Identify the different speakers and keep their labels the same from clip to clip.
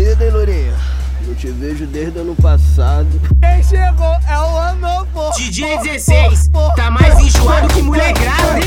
Speaker 1: Sumido, hein, Lourinha? Não te vejo desde ano passado.
Speaker 2: Quem chegou é o ano novo.
Speaker 3: DJ 16, tá mais enjoado que mulher grávida,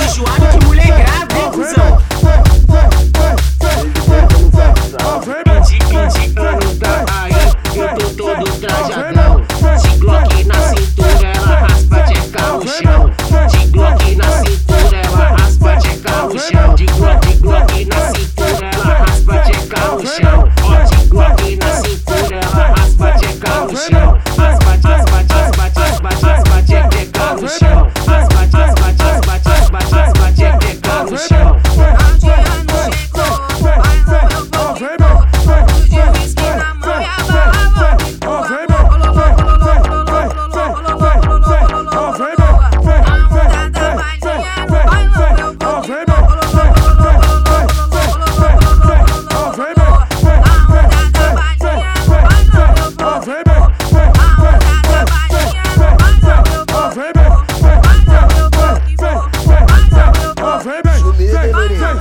Speaker 1: Lourinha?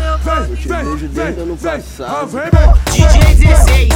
Speaker 1: Não te vejo desde ano passado.
Speaker 3: DJ 16,